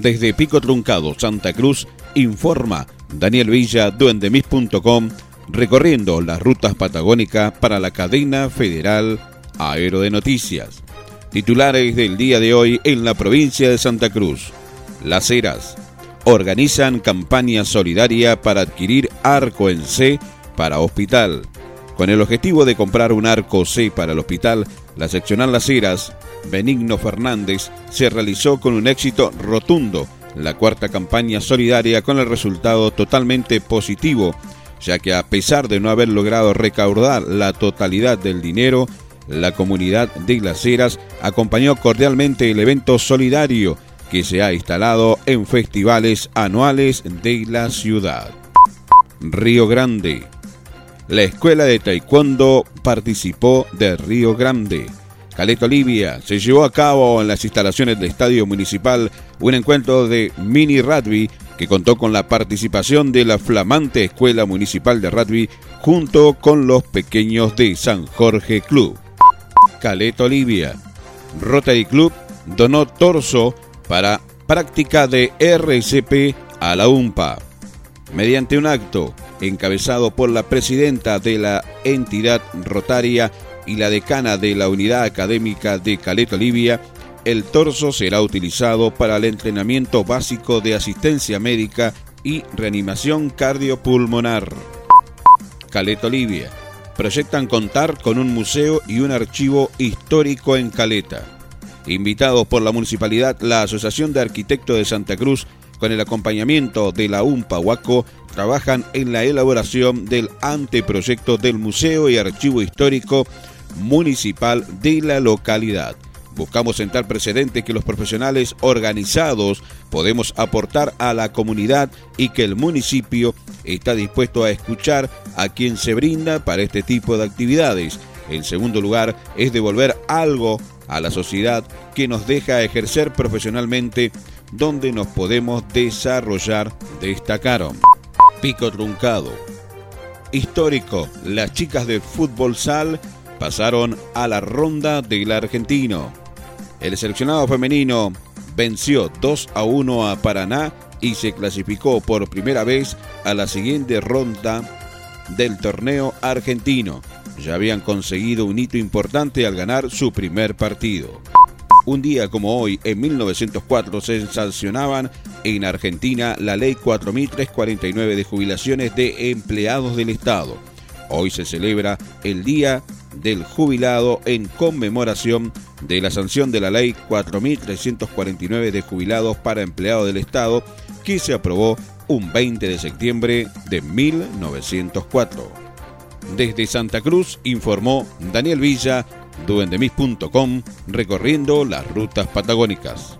Desde Pico Truncado, Santa Cruz, informa Daniel Villa, duendemis.com, recorriendo las rutas patagónicas para la cadena federal Aero de Noticias. Titulares del día de hoy en la provincia de Santa Cruz. Las Heras organizan campaña solidaria para adquirir arco en C para hospital. Con el objetivo de comprar un arco C para el hospital, la seccional Las Heras, Benigno Fernández, se realizó con un éxito rotundo la cuarta campaña solidaria con el resultado totalmente positivo, ya que a pesar de no haber logrado recaudar la totalidad del dinero, la comunidad de Las Heras acompañó cordialmente el evento solidario que se ha instalado en festivales anuales de la ciudad. Río Grande. La escuela de taekwondo participó de Río Grande. Caleta Olivia se llevó a cabo en las instalaciones del Estadio Municipal un encuentro de mini rugby que contó con la participación de la flamante Escuela Municipal de Rugby junto con los pequeños de San Jorge Club. Caleta Olivia. Rotary Club donó torso para práctica de RCP a la UMPA. Mediante un acto encabezado por la presidenta de la entidad rotaria y la decana de la unidad académica de Caleta Olivia, el torso será utilizado para el entrenamiento básico de asistencia médica y reanimación cardiopulmonar. Caleta Olivia. Proyectan contar con un museo y un archivo histórico en Caleta. Invitados por la municipalidad, la Asociación de Arquitectos de Santa Cruz, con el acompañamiento de la UMPA Huaco, trabajan en la elaboración del anteproyecto del Museo y Archivo Histórico Municipal de la localidad. Buscamos sentar precedentes que los profesionales organizados podemos aportar a la comunidad y que el municipio está dispuesto a escuchar a quien se brinda para este tipo de actividades. En segundo lugar, es devolver algo a la sociedad que nos deja ejercer profesionalmente donde nos podemos desarrollar, destacaron. Pico truncado. Histórico, las chicas de fútbol sal pasaron a la ronda del argentino. El seleccionado femenino venció 2 a 1 a Paraná y se clasificó por primera vez a la siguiente ronda del torneo argentino. Ya habían conseguido un hito importante al ganar su primer partido. Un día como hoy, en 1904, se sancionaban en Argentina la ley 4349 de jubilaciones de empleados del Estado. Hoy se celebra el Día del Jubilado en conmemoración de la sanción de la ley 4349 de jubilados para empleados del Estado que se aprobó un 20 de septiembre de 1904. Desde Santa Cruz informó Daniel Villa, duendemis.com, recorriendo las rutas patagónicas.